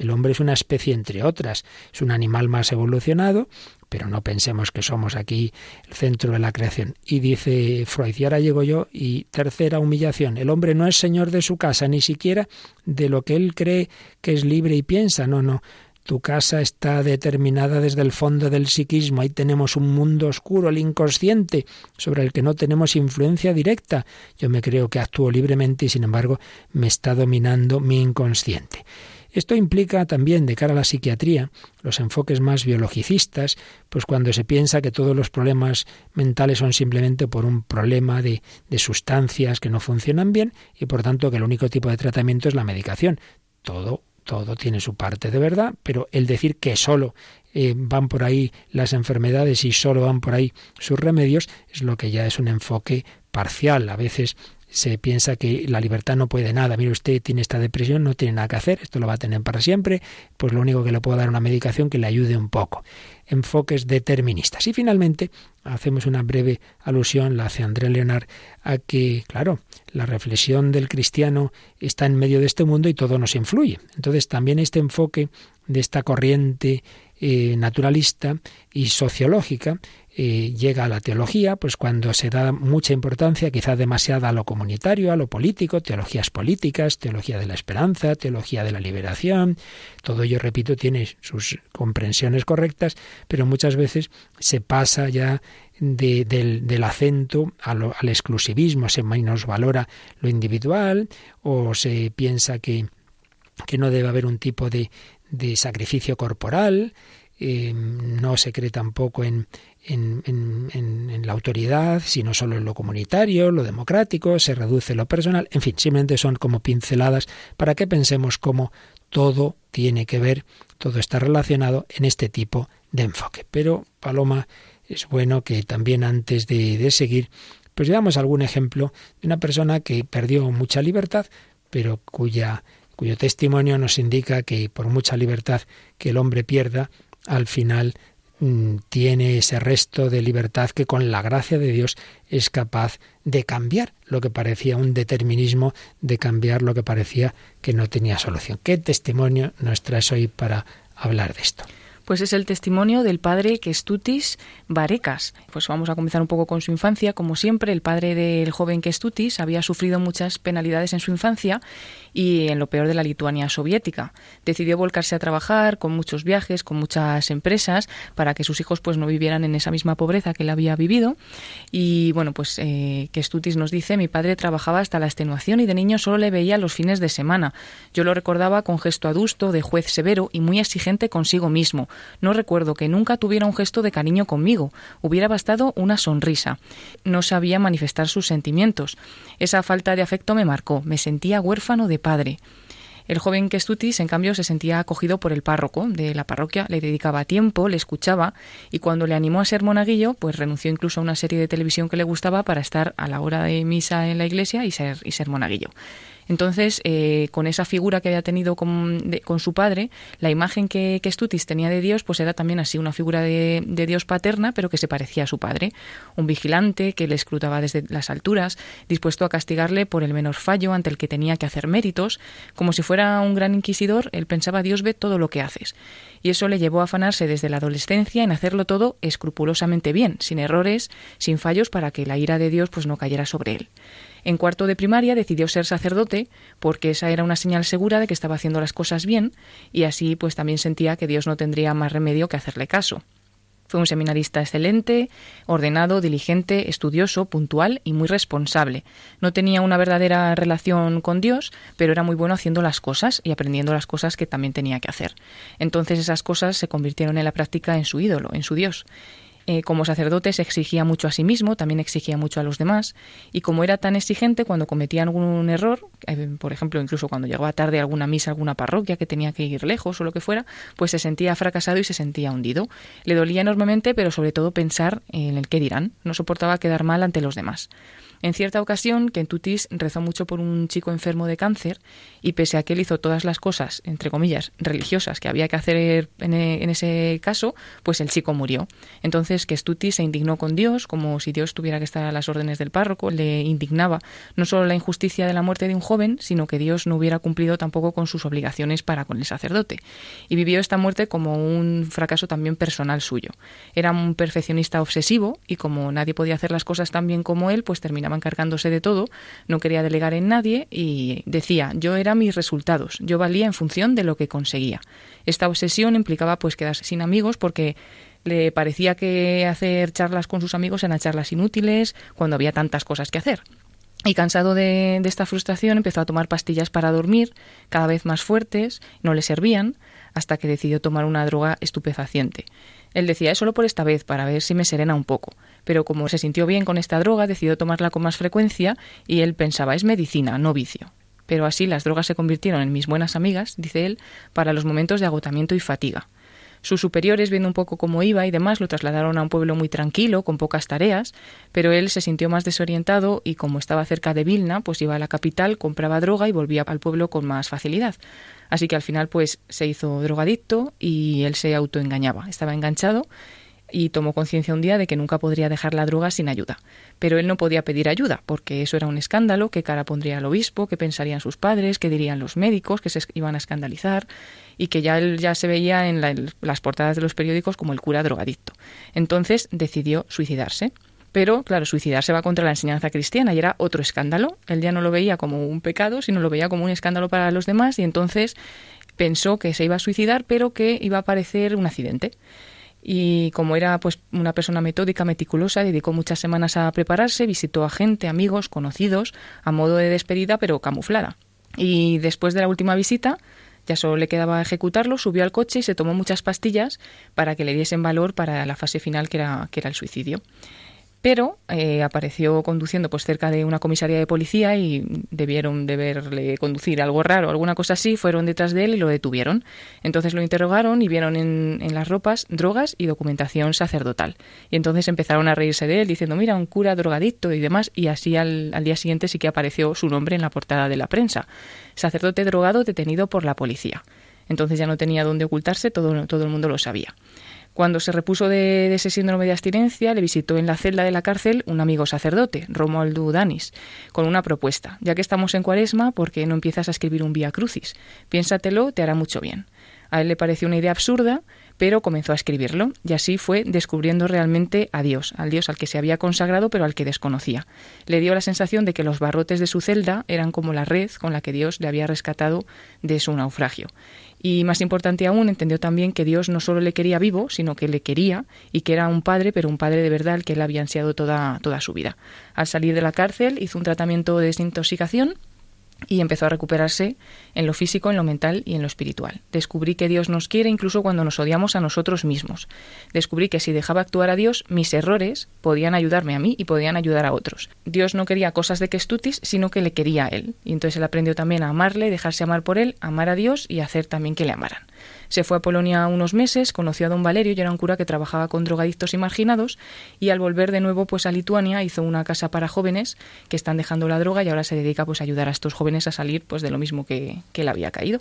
el hombre es una especie entre otras, es un animal más evolucionado, pero no pensemos que somos aquí el centro de la creación. Y dice Freud, y ahora llego yo, y tercera humillación, el hombre no es señor de su casa, ni siquiera de lo que él cree que es libre y piensa, no, no. Tu casa está determinada desde el fondo del psiquismo. Ahí tenemos un mundo oscuro, el inconsciente, sobre el que no tenemos influencia directa. Yo me creo que actúo libremente y sin embargo me está dominando mi inconsciente. Esto implica también, de cara a la psiquiatría, los enfoques más biologicistas, pues cuando se piensa que todos los problemas mentales son simplemente por un problema de, sustancias que no funcionan bien y por tanto que el único tipo de tratamiento es la medicación. Todo todo tiene su parte de verdad, pero el decir que solo eh, van por ahí las enfermedades y solo van por ahí sus remedios es lo que ya es un enfoque parcial. A veces se piensa que la libertad no puede nada. Mire, usted tiene esta depresión, no tiene nada que hacer, esto lo va a tener para siempre, pues lo único que le puedo dar una medicación que le ayude un poco. Enfoques deterministas. Y finalmente, hacemos una breve alusión, la hace André Leonard, a que, claro, la reflexión del cristiano está en medio de este mundo y todo nos influye. Entonces, también este enfoque de esta corriente eh, naturalista y sociológica llega a la teología, pues cuando se da mucha importancia, quizá demasiada a lo comunitario, a lo político, teologías políticas, teología de la esperanza, teología de la liberación, todo ello, repito, tiene sus comprensiones correctas, pero muchas veces se pasa ya del, acento al exclusivismo, se valora lo individual o se piensa que, que no debe haber un tipo de, de sacrificio corporal, eh, no se cree tampoco en, en, en, la autoridad, sino solo en lo comunitario, lo democrático, se reduce lo personal, en fin, simplemente son como pinceladas para que pensemos cómo todo tiene que ver, todo está relacionado en este tipo de enfoque. Pero, Paloma, es bueno que también antes de, de seguir, pues veamos algún ejemplo de una persona que perdió mucha libertad, pero cuya cuyo testimonio nos indica que por mucha libertad que el hombre pierda, al final tiene ese resto de libertad que con la gracia de Dios es capaz de cambiar lo que parecía un determinismo, de cambiar lo que parecía que no tenía solución. ¿Qué testimonio nos traes hoy para hablar de esto? Pues es el testimonio del padre Kestutis Varecas. Pues vamos a comenzar un poco con su infancia. Como siempre, el padre del joven Kestutis había sufrido muchas penalidades en su infancia y en lo peor de la Lituania soviética. Decidió volcarse a trabajar con muchos viajes, con muchas empresas, para que sus hijos pues no vivieran en esa misma pobreza que él había vivido. Y bueno, pues eh, que Stutis nos dice, mi padre trabajaba hasta la extenuación y de niño solo le veía los fines de semana. Yo lo recordaba con gesto adusto, de juez severo y muy exigente consigo mismo. No recuerdo que nunca tuviera un gesto de cariño conmigo. Hubiera bastado una sonrisa. No sabía manifestar sus sentimientos. Esa falta de afecto me marcó. Me sentía huérfano de padre. El joven Kestutis, en cambio, se sentía acogido por el párroco de la parroquia, le dedicaba tiempo, le escuchaba y cuando le animó a ser monaguillo, pues renunció incluso a una serie de televisión que le gustaba para estar a la hora de misa en la iglesia y ser, y ser monaguillo. Entonces, eh, con esa figura que había tenido con, su padre, la imagen que, que, Stutis tenía de Dios, pues era también así una figura de, Dios paterna, pero que se parecía a su padre. Un vigilante que le escrutaba desde las alturas, dispuesto a castigarle por el menor fallo ante el que tenía que hacer méritos. Como si fuera un gran inquisidor, él pensaba Dios ve todo lo que haces. Y eso le llevó a afanarse desde la adolescencia en hacerlo todo escrupulosamente bien, sin errores, sin fallos, para que la ira de Dios pues no cayera sobre él. En cuarto de primaria decidió ser sacerdote porque esa era una señal segura de que estaba haciendo las cosas bien y así pues también sentía que Dios no tendría más remedio que hacerle caso. Fue un seminarista excelente, ordenado, diligente, estudioso, puntual y muy responsable. No tenía una verdadera relación con Dios, pero era muy bueno haciendo las cosas y aprendiendo las cosas que también tenía que hacer. Entonces esas cosas se convirtieron en la práctica en su ídolo, en su Dios. Eh, como sacerdote se exigía mucho a sí mismo, también exigía mucho a los demás, y como era tan exigente, cuando cometía algún error, eh, por ejemplo, incluso cuando llegaba tarde a alguna misa, a alguna parroquia que tenía que ir lejos o lo que fuera, pues se sentía fracasado y se sentía hundido. Le dolía enormemente, pero sobre todo pensar en el qué dirán, no soportaba quedar mal ante los demás. En cierta ocasión, Kentutis rezó mucho por un chico enfermo de cáncer y pese a que él hizo todas las cosas, entre comillas, religiosas que había que hacer en, e, ese caso, pues el chico murió. Entonces Kentutis se indignó con Dios, como si Dios tuviera que estar a las órdenes del párroco, le indignaba no solo la injusticia de la muerte de un joven, sino que Dios no hubiera cumplido tampoco con sus obligaciones para con el sacerdote. Y vivió esta muerte como un fracaso también personal suyo. Era un perfeccionista obsesivo y como nadie podía hacer las cosas tan bien como él, pues terminaba encargándose de todo, no quería delegar en nadie y decía, yo era mis resultados, yo valía en función de lo que conseguía. Esta obsesión implicaba pues quedarse sin amigos porque le parecía que hacer charlas con sus amigos eran charlas inútiles cuando había tantas cosas que hacer. Y cansado de, de, esta frustración empezó a tomar pastillas para dormir, cada vez más fuertes, no le servían, hasta que decidió tomar una droga estupefaciente. Él decía, es solo por esta vez, para ver si me serena un poco. Pero como se sintió bien con esta droga, decidió tomarla con más frecuencia y él pensaba, es medicina, no vicio. Pero así las drogas se convirtieron en mis buenas amigas, dice él, para los momentos de agotamiento y fatiga. Sus superiores, viendo un poco cómo iba y demás, lo trasladaron a un pueblo muy tranquilo, con pocas tareas, pero él se sintió más desorientado y como estaba cerca de Vilna, pues iba a la capital, compraba droga y volvía al pueblo con más facilidad. Así que al final pues se hizo drogadicto y él se autoengañaba. Estaba enganchado y tomó conciencia un día de que nunca podría dejar la droga sin ayuda. Pero él no podía pedir ayuda, porque eso era un escándalo, qué cara pondría el obispo, qué pensarían sus padres, qué dirían los médicos, que se iban a escandalizar, y que ya él ya se veía en las portadas de los periódicos como el cura drogadicto. Entonces decidió suicidarse. Pero, claro, suicidarse va contra la enseñanza cristiana y era otro escándalo. Él ya no lo veía como un pecado, sino lo veía como un escándalo para los demás y entonces pensó que se iba a suicidar, pero que iba a parecer un accidente. Y como era pues una persona metódica, meticulosa, dedicó muchas semanas a prepararse, visitó a gente, amigos, conocidos, a modo de despedida, pero camuflada. Y después de la última visita, ya solo le quedaba ejecutarlo, subió al coche y se tomó muchas pastillas para que le diesen valor para la fase final que era, que era el suicidio pero eh, apareció conduciendo pues cerca de una comisaría de policía y debieron de verle conducir algo raro, alguna cosa así, fueron detrás de él y lo detuvieron. Entonces lo interrogaron y vieron en, en las ropas drogas y documentación sacerdotal. Y entonces empezaron a reírse de él diciendo, mira, un cura drogadicto y demás, y así al, al día siguiente sí que apareció su nombre en la portada de la prensa. Sacerdote drogado detenido por la policía. Entonces ya no tenía dónde ocultarse, todo, todo el mundo lo sabía. Cuando se repuso de, ese síndrome de abstinencia, le visitó en la celda de la cárcel un amigo sacerdote, Romualdo Danis, con una propuesta. Ya que estamos en cuaresma, ¿por qué no empiezas a escribir un Vía Crucis? Piénsatelo, te hará mucho bien. A él le pareció una idea absurda, pero comenzó a escribirlo, y así fue descubriendo realmente a Dios, al Dios al que se había consagrado pero al que desconocía. Le dio la sensación de que los barrotes de su celda eran como la red con la que Dios le había rescatado de su naufragio. Y más importante aún, entendió también que Dios no solo le quería vivo, sino que le quería y que era un padre, pero un padre de verdad al que él había ansiado toda, toda su vida. Al salir de la cárcel hizo un tratamiento de desintoxicación y empezó a recuperarse en lo físico, en lo mental y en lo espiritual. Descubrí que Dios nos quiere incluso cuando nos odiamos a nosotros mismos. Descubrí que si dejaba actuar a Dios, mis errores podían ayudarme a mí y podían ayudar a otros. Dios no quería cosas de Kestutis, sino que le quería a él. Y entonces él aprendió también a amarle, dejarse amar por él, amar a Dios y hacer también que le amaran. Se fue a Polonia unos meses, conoció a don Valerio, y era un cura que trabajaba con drogadictos y marginados, y al volver de nuevo pues a Lituania hizo una casa para jóvenes que están dejando la droga y ahora se dedica pues a ayudar a estos jóvenes a salir pues de lo mismo que, que él había caído.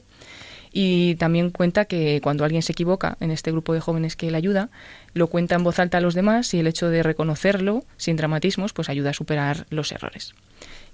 Y también cuenta que cuando alguien se equivoca en este grupo de jóvenes que él ayuda, lo cuenta en voz alta a los demás y el hecho de reconocerlo sin dramatismos pues ayuda a superar los errores.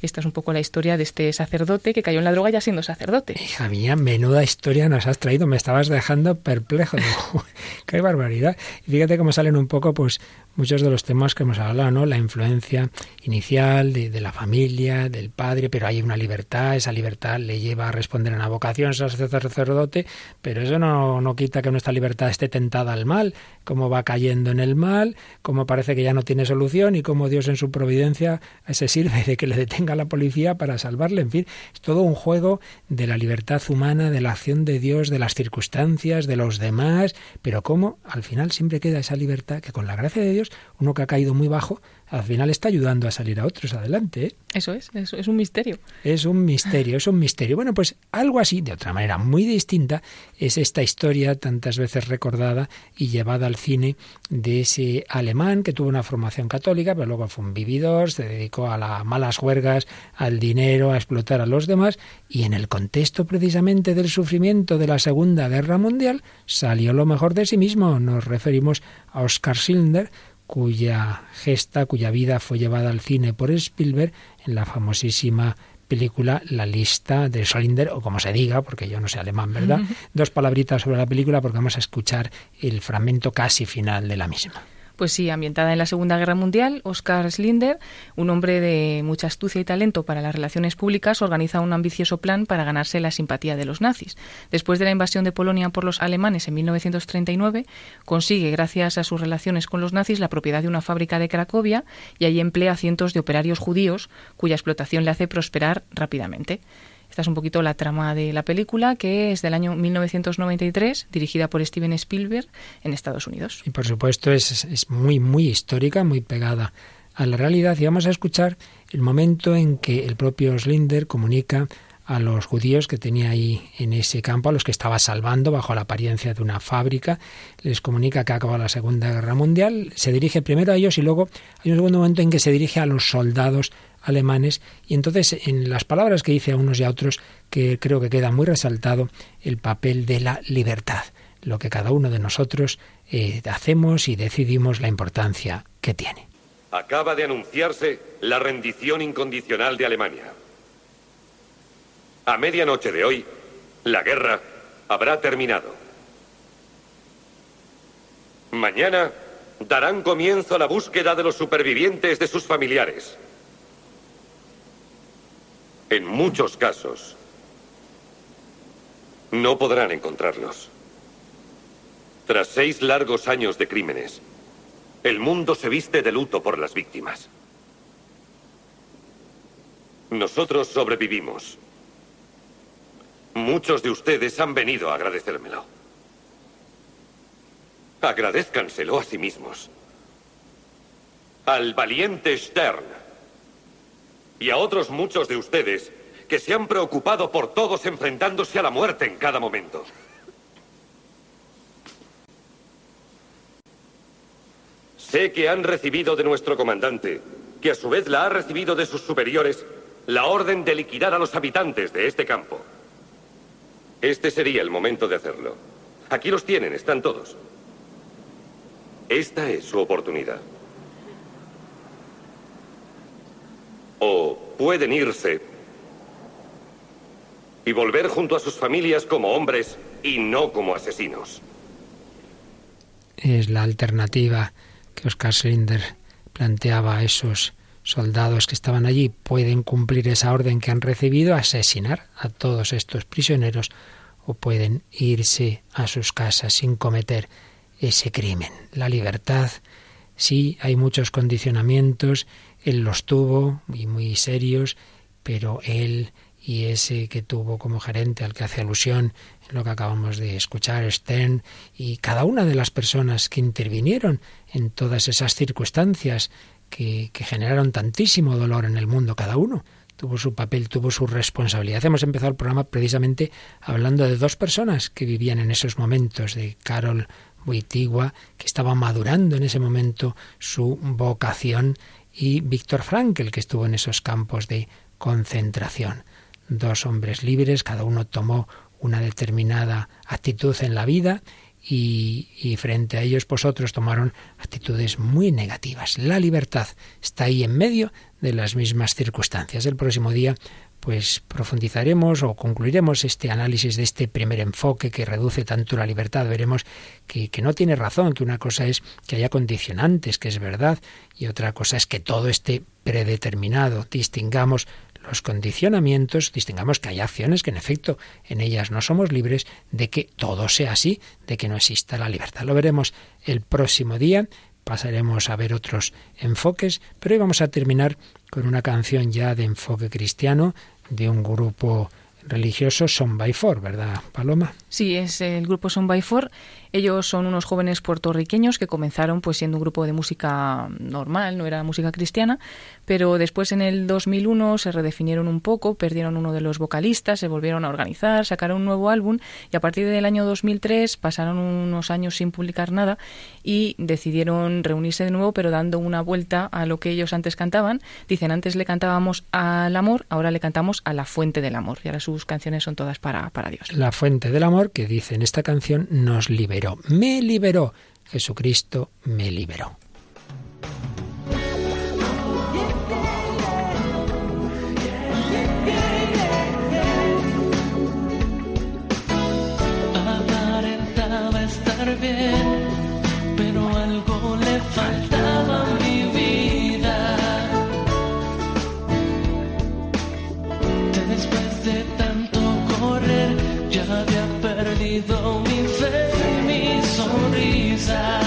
Esta es un poco la historia de este sacerdote que cayó en la droga ya siendo sacerdote. Hija mía, menuda historia nos has traído, me estabas dejando perplejo. [laughs] Qué barbaridad. Y fíjate cómo salen un poco, pues, muchos de los temas que hemos hablado, ¿no? La influencia inicial de, la familia, del padre, pero hay una libertad, esa libertad le lleva a responder a una vocación, sacerdote, pero eso no, no quita que nuestra libertad esté tentada al mal, cómo va cayendo en el mal, cómo parece que ya no tiene solución y cómo Dios en su providencia se sirve de que le detenga la policía para salvarle, en fin, es todo un juego de la libertad humana, de la acción de Dios, de las circunstancias, de los demás, pero cómo al final siempre queda esa libertad que con la gracia de Dios uno que ha caído muy bajo, al final está ayudando a salir a otros adelante. ¿eh? Eso es, eso es un misterio. Es un misterio, es un misterio. Bueno, pues algo así, de otra manera muy distinta, es esta historia tantas veces recordada y llevada al cine de ese alemán que tuvo una formación católica, pero luego fue un vividor, se dedicó a las malas huergas, al dinero, a explotar a los demás, y en el contexto precisamente del sufrimiento de la Segunda Guerra Mundial salió lo mejor de sí mismo. Nos referimos a Oscar Schindler, cuya gesta, cuya vida fue llevada al cine por Spielberg en la famosísima película La lista de Schindler, o como se diga, porque yo no sé alemán, ¿verdad? [laughs] Dos palabritas sobre la película porque vamos a escuchar el fragmento casi final de la misma. Pues sí, ambientada en la Segunda Guerra Mundial, Oscar Slinder, un hombre de mucha astucia y talento para las relaciones públicas, organiza un ambicioso plan para ganarse la simpatía de los nazis. Después de la invasión de Polonia por los alemanes en 1939, consigue, gracias a sus relaciones con los nazis, la propiedad de una fábrica de Cracovia y allí emplea a cientos de operarios judíos, cuya explotación le hace prosperar rápidamente. Esta es un poquito la trama de la película, que es del año 1993, dirigida por Steven Spielberg en Estados Unidos. Y por supuesto es, es muy, muy histórica, muy pegada a la realidad. Y vamos a escuchar el momento en que el propio Slinder comunica a los judíos que tenía ahí en ese campo, a los que estaba salvando bajo la apariencia de una fábrica, les comunica que ha acabado la Segunda Guerra Mundial, se dirige primero a ellos y luego hay un segundo momento en que se dirige a los soldados alemanes y entonces en las palabras que dice a unos y a otros que creo que queda muy resaltado el papel de la libertad, lo que cada uno de nosotros eh, hacemos y decidimos la importancia que tiene. Acaba de anunciarse la rendición incondicional de Alemania. A medianoche de hoy, la guerra habrá terminado. Mañana darán comienzo a la búsqueda de los supervivientes de sus familiares. En muchos casos, no podrán encontrarlos. Tras seis largos años de crímenes, el mundo se viste de luto por las víctimas. Nosotros sobrevivimos. Muchos de ustedes han venido a agradecérmelo. Agradezcanselo a sí mismos. Al valiente Stern y a otros muchos de ustedes que se han preocupado por todos enfrentándose a la muerte en cada momento. Sé que han recibido de nuestro comandante, que a su vez la ha recibido de sus superiores, la orden de liquidar a los habitantes de este campo. Este sería el momento de hacerlo. Aquí los tienen, están todos. Esta es su oportunidad. O pueden irse y volver junto a sus familias como hombres y no como asesinos. Es la alternativa que Oscar Slinder planteaba a esos soldados que estaban allí. Pueden cumplir esa orden que han recibido, asesinar a todos estos prisioneros o pueden irse a sus casas sin cometer ese crimen. La libertad, sí, hay muchos condicionamientos él los tuvo y muy serios, pero él y ese que tuvo como gerente al que hace alusión en lo que acabamos de escuchar, Stern, y cada una de las personas que intervinieron en todas esas circunstancias que, generaron tantísimo dolor en el mundo, cada uno tuvo su papel, tuvo su responsabilidad. Hemos empezado el programa precisamente hablando de dos personas que vivían en esos momentos, de Carol Wojtyła, que estaba madurando en ese momento su vocación y Víctor Frankl, que estuvo en esos campos de concentración. Dos hombres libres, cada uno tomó una determinada actitud en la vida y, frente a ellos pues otros tomaron actitudes muy negativas. La libertad está ahí en medio de las mismas circunstancias. El próximo día pues profundizaremos o concluiremos este análisis de este primer enfoque que reduce tanto la libertad. Veremos que, que, no tiene razón, que una cosa es que haya condicionantes, que es verdad, y otra cosa es que todo esté predeterminado. Distingamos los condicionamientos, distingamos que hay acciones que en efecto en ellas no somos libres, de que todo sea así, de que no exista la libertad. Lo veremos el próximo día, pasaremos a ver otros enfoques, pero hoy vamos a terminar con una canción ya de enfoque cristiano de un grupo religioso Son by Four, ¿verdad, Paloma? Sí, es el grupo Son by Four. Ellos son unos jóvenes puertorriqueños que comenzaron pues siendo un grupo de música normal, no era música cristiana, pero después en el 2001 se redefinieron un poco, perdieron uno de los vocalistas, se volvieron a organizar, sacaron un nuevo álbum y a partir del año 2003 pasaron unos años sin publicar nada y decidieron reunirse de nuevo, pero dando una vuelta a lo que ellos antes cantaban. Dicen, antes le cantábamos al amor, ahora le cantamos a la fuente del amor y ahora sus canciones son todas para, para Dios. La fuente del amor que dice en esta canción nos me liberó. Jesucristo me liberó. Sonrisa.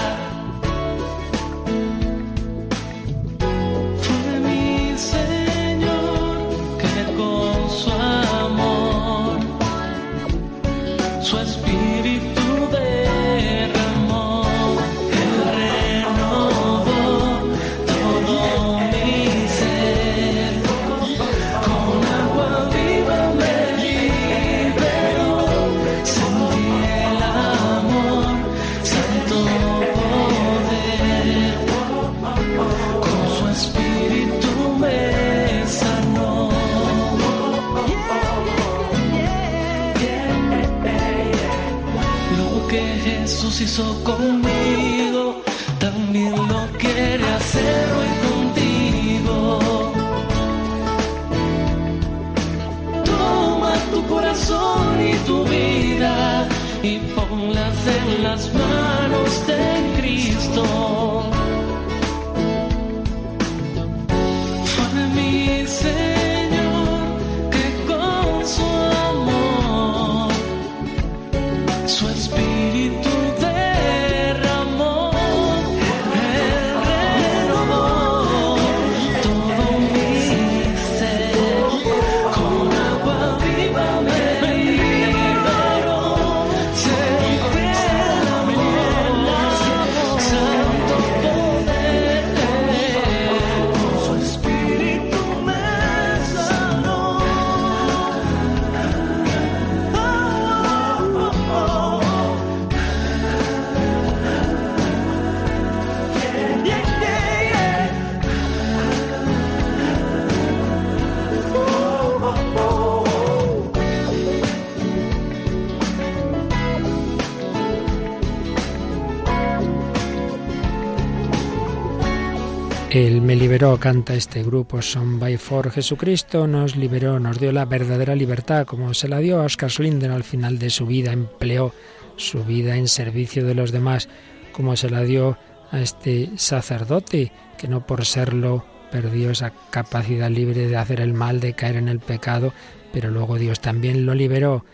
Él me liberó, canta este grupo Son by Four. Jesucristo nos liberó, nos dio la verdadera libertad, como se la dio a Oscar Slinden al final de su vida, empleó su vida en servicio de los demás, como se la dio a este sacerdote, que no por serlo perdió esa capacidad libre de hacer el mal, de caer en el pecado, pero luego Dios también lo liberó,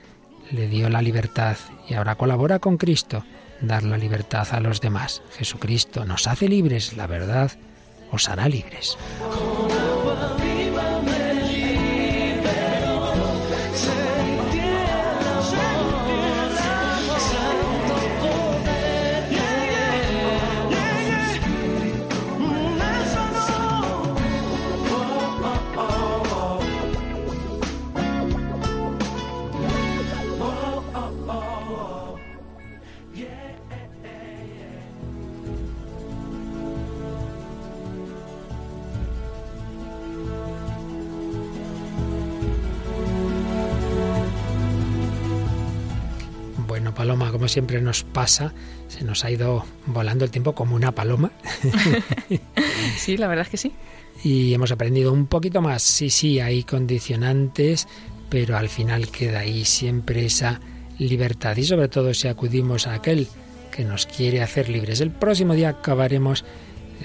le dio la libertad y ahora colabora con Cristo, dar la libertad a los demás. Jesucristo nos hace libres, la verdad os hará libres. Como siempre nos pasa, se nos ha ido volando el tiempo como una paloma. [laughs] sí, la verdad es que sí. Y hemos aprendido un poquito más. Sí, sí, hay condicionantes, pero al final queda ahí siempre esa libertad. Y sobre todo si acudimos a aquel que nos quiere hacer libres. El próximo día acabaremos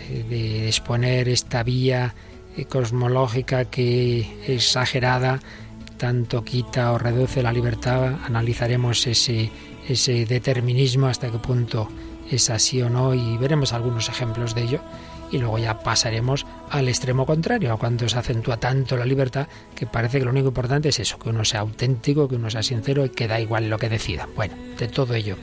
eh, de exponer esta vía eh, cosmológica que exagerada tanto quita o reduce la libertad, analizaremos ese, ese determinismo hasta qué punto es así o no y veremos algunos ejemplos de ello y luego ya pasaremos al extremo contrario, a cuando se acentúa tanto la libertad que parece que lo único importante es eso, que uno sea auténtico, que uno sea sincero y que da igual lo que decida. Bueno, de todo ello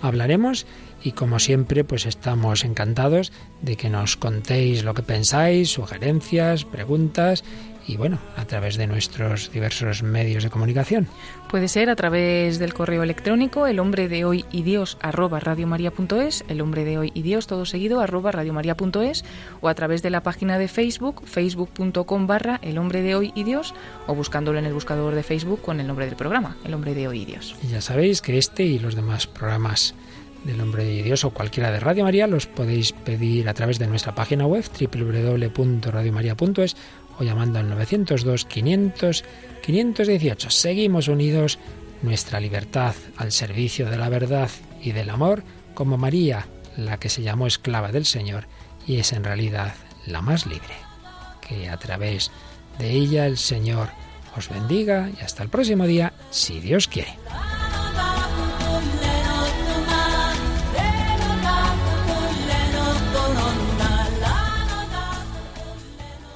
hablaremos y como siempre pues estamos encantados de que nos contéis lo que pensáis, sugerencias, preguntas y bueno, a través de nuestros diversos medios de comunicación. Puede ser a través del correo electrónico el hombre de hoy y Dios arroba radiomaria.es, el hombre de hoy y Dios todo seguido arroba radiomaria.es o a través de la página de Facebook, facebook.com barra el hombre de hoy y Dios o buscándolo en el buscador de Facebook con el nombre del programa, el hombre de hoy y Dios. Y ya sabéis que este y los demás programas del Hombre de Dios o cualquiera de Radio María los podéis pedir a través de nuestra página web www.radiomaria.es llamando al 902 500 518. Seguimos unidos nuestra libertad al servicio de la verdad y del amor como María, la que se llamó esclava del Señor y es en realidad la más libre. Que a través de ella el Señor os bendiga y hasta el próximo día, si Dios quiere.